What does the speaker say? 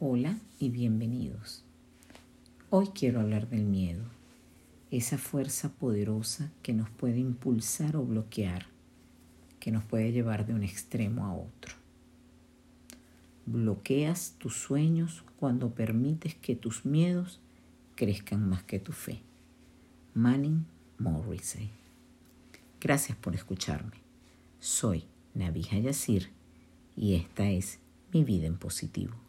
Hola y bienvenidos. Hoy quiero hablar del miedo, esa fuerza poderosa que nos puede impulsar o bloquear, que nos puede llevar de un extremo a otro. Bloqueas tus sueños cuando permites que tus miedos crezcan más que tu fe. Manning Morrissey. Gracias por escucharme. Soy Navija Yacir y esta es mi vida en positivo.